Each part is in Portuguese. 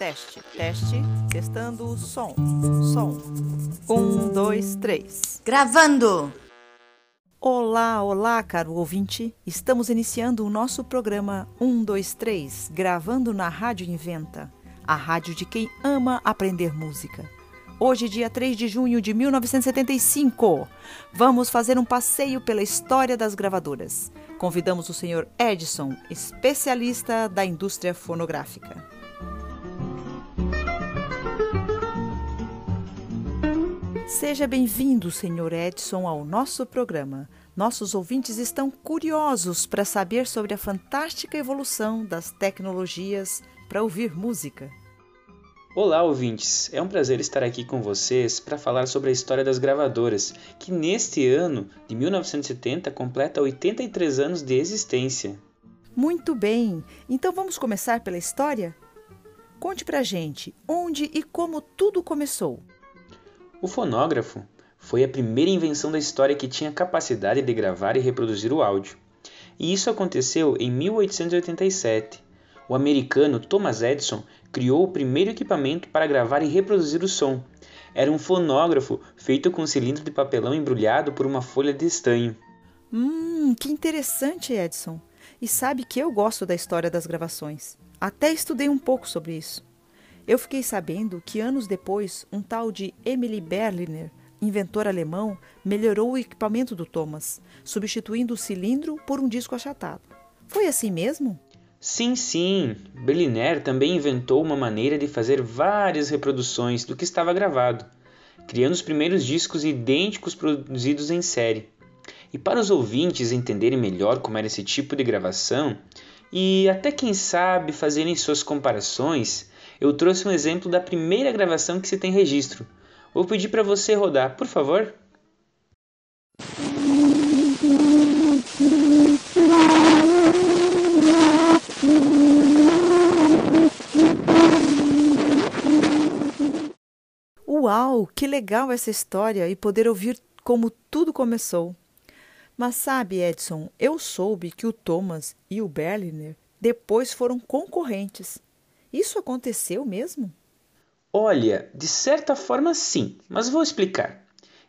Teste, teste, testando som, som. Um, dois, três. Gravando! Olá, olá, caro ouvinte. Estamos iniciando o nosso programa 123, gravando na Rádio Inventa, a rádio de quem ama aprender música. Hoje, dia 3 de junho de 1975, vamos fazer um passeio pela história das gravadoras. Convidamos o senhor Edson, especialista da indústria fonográfica. Seja bem-vindo, senhor Edson, ao nosso programa. Nossos ouvintes estão curiosos para saber sobre a fantástica evolução das tecnologias para ouvir música. Olá, ouvintes! É um prazer estar aqui com vocês para falar sobre a história das gravadoras, que neste ano de 1970 completa 83 anos de existência. Muito bem, então vamos começar pela história? Conte pra gente onde e como tudo começou. O fonógrafo foi a primeira invenção da história que tinha capacidade de gravar e reproduzir o áudio. E isso aconteceu em 1887. O americano Thomas Edison criou o primeiro equipamento para gravar e reproduzir o som. Era um fonógrafo feito com um cilindro de papelão embrulhado por uma folha de estanho. Hum, que interessante, Edson. E sabe que eu gosto da história das gravações. Até estudei um pouco sobre isso. Eu fiquei sabendo que anos depois, um tal de Emily Berliner, inventor alemão, melhorou o equipamento do Thomas, substituindo o cilindro por um disco achatado. Foi assim mesmo? Sim, sim. Berliner também inventou uma maneira de fazer várias reproduções do que estava gravado, criando os primeiros discos idênticos produzidos em série. E para os ouvintes entenderem melhor como era esse tipo de gravação, e até quem sabe fazerem suas comparações, eu trouxe um exemplo da primeira gravação que se tem registro. Vou pedir para você rodar, por favor. Uau, que legal essa história e poder ouvir como tudo começou. Mas sabe, Edson, eu soube que o Thomas e o Berliner depois foram concorrentes. Isso aconteceu mesmo? Olha, de certa forma sim, mas vou explicar.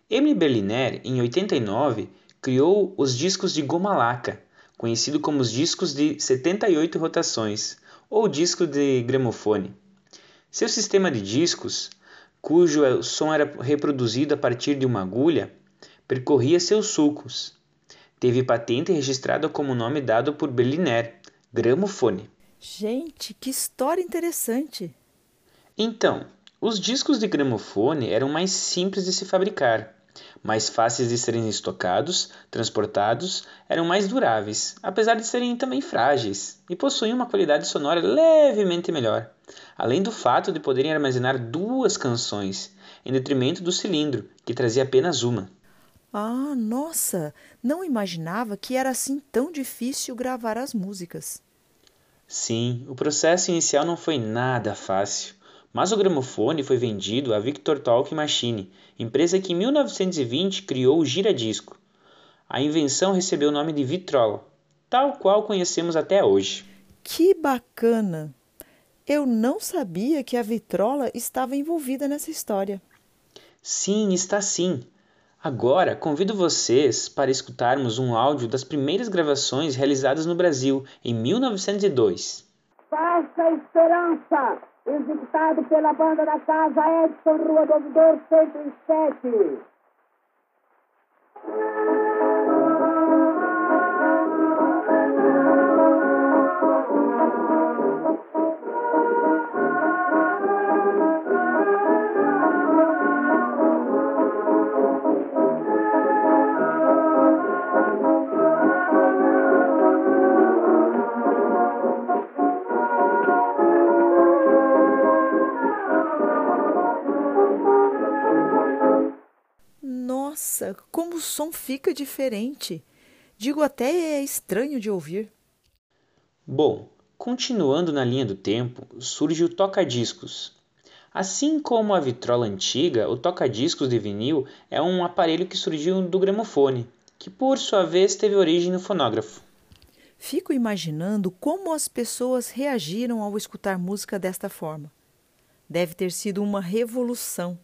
Emily Berliner, em 89, criou os discos de goma laca, conhecido como os discos de 78 rotações, ou disco de gramofone. Seu sistema de discos, cujo som era reproduzido a partir de uma agulha, percorria seus sulcos. Teve patente registrada como nome dado por Berliner, gramofone. Gente, que história interessante! Então, os discos de gramofone eram mais simples de se fabricar, mais fáceis de serem estocados, transportados, eram mais duráveis, apesar de serem também frágeis, e possuíam uma qualidade sonora levemente melhor, além do fato de poderem armazenar duas canções, em detrimento do cilindro, que trazia apenas uma. Ah, nossa! Não imaginava que era assim tão difícil gravar as músicas. Sim, o processo inicial não foi nada fácil, mas o gramofone foi vendido à Victor Talk Machine, empresa que em 1920 criou o giradisco. A invenção recebeu o nome de vitrola, tal qual conhecemos até hoje. Que bacana! Eu não sabia que a vitrola estava envolvida nessa história. Sim, está sim. Agora convido vocês para escutarmos um áudio das primeiras gravações realizadas no Brasil em 1902. Falsa Esperança, executado pela banda da casa Edson Rua do Ouvidor 107. Nossa, como o som fica diferente. Digo até é estranho de ouvir. Bom, continuando na linha do tempo, surge o toca-discos. Assim como a vitrola antiga, o toca-discos de vinil é um aparelho que surgiu do gramofone, que por sua vez teve origem no fonógrafo. Fico imaginando como as pessoas reagiram ao escutar música desta forma. Deve ter sido uma revolução.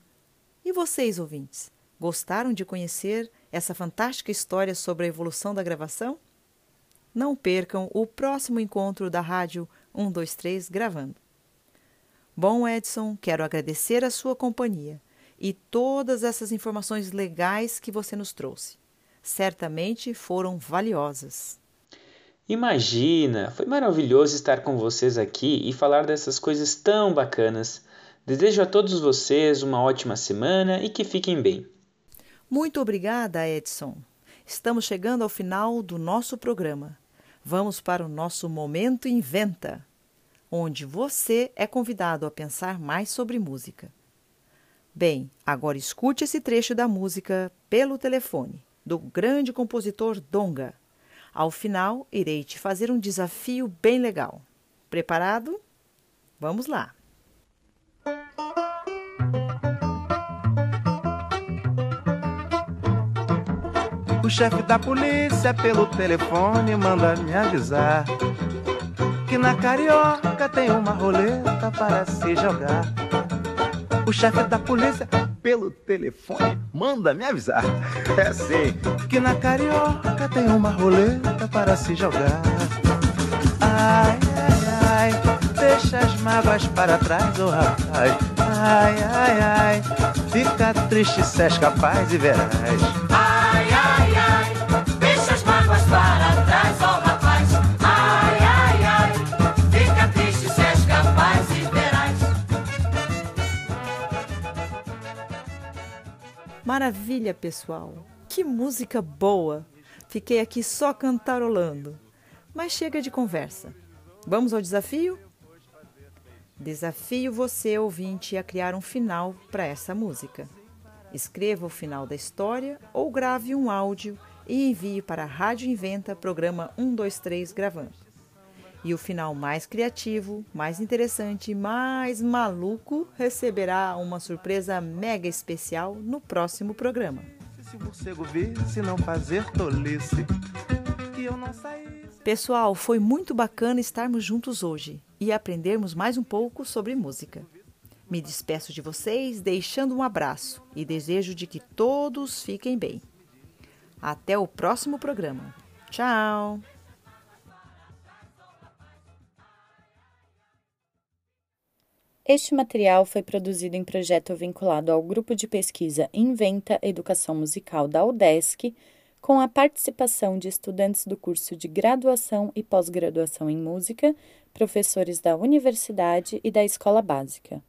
E vocês, ouvintes, gostaram de conhecer essa fantástica história sobre a evolução da gravação? Não percam o próximo encontro da Rádio 123 gravando. Bom, Edson, quero agradecer a sua companhia e todas essas informações legais que você nos trouxe. Certamente foram valiosas. Imagina! Foi maravilhoso estar com vocês aqui e falar dessas coisas tão bacanas. Desejo a todos vocês uma ótima semana e que fiquem bem. Muito obrigada, Edson. Estamos chegando ao final do nosso programa. Vamos para o nosso Momento Inventa onde você é convidado a pensar mais sobre música. Bem, agora escute esse trecho da música pelo telefone, do grande compositor Donga. Ao final, irei te fazer um desafio bem legal. Preparado? Vamos lá! O chefe da polícia pelo telefone manda me avisar que na carioca tem uma roleta para se jogar. O chefe da polícia, pelo telefone, manda me avisar. É assim, que na carioca tem uma roleta para se jogar. Ai, ai, ai, deixa as mágoas para trás, oh rapaz. Ai, ai, ai, fica triste se és capaz e verás. Maravilha, pessoal! Que música boa! Fiquei aqui só cantarolando. Mas chega de conversa. Vamos ao desafio? Desafio você, ouvinte, a criar um final para essa música. Escreva o final da história ou grave um áudio e envie para a Rádio Inventa, programa 123 gravando. E o final mais criativo, mais interessante mais maluco receberá uma surpresa mega especial no próximo programa. Se morcego visse não fazer tolice, que eu não saísse. Pessoal, foi muito bacana estarmos juntos hoje e aprendermos mais um pouco sobre música. Me despeço de vocês deixando um abraço e desejo de que todos fiquem bem. Até o próximo programa. Tchau! Este material foi produzido em projeto vinculado ao Grupo de Pesquisa Inventa Educação Musical da UDESC, com a participação de estudantes do curso de graduação e pós-graduação em música, professores da universidade e da escola básica.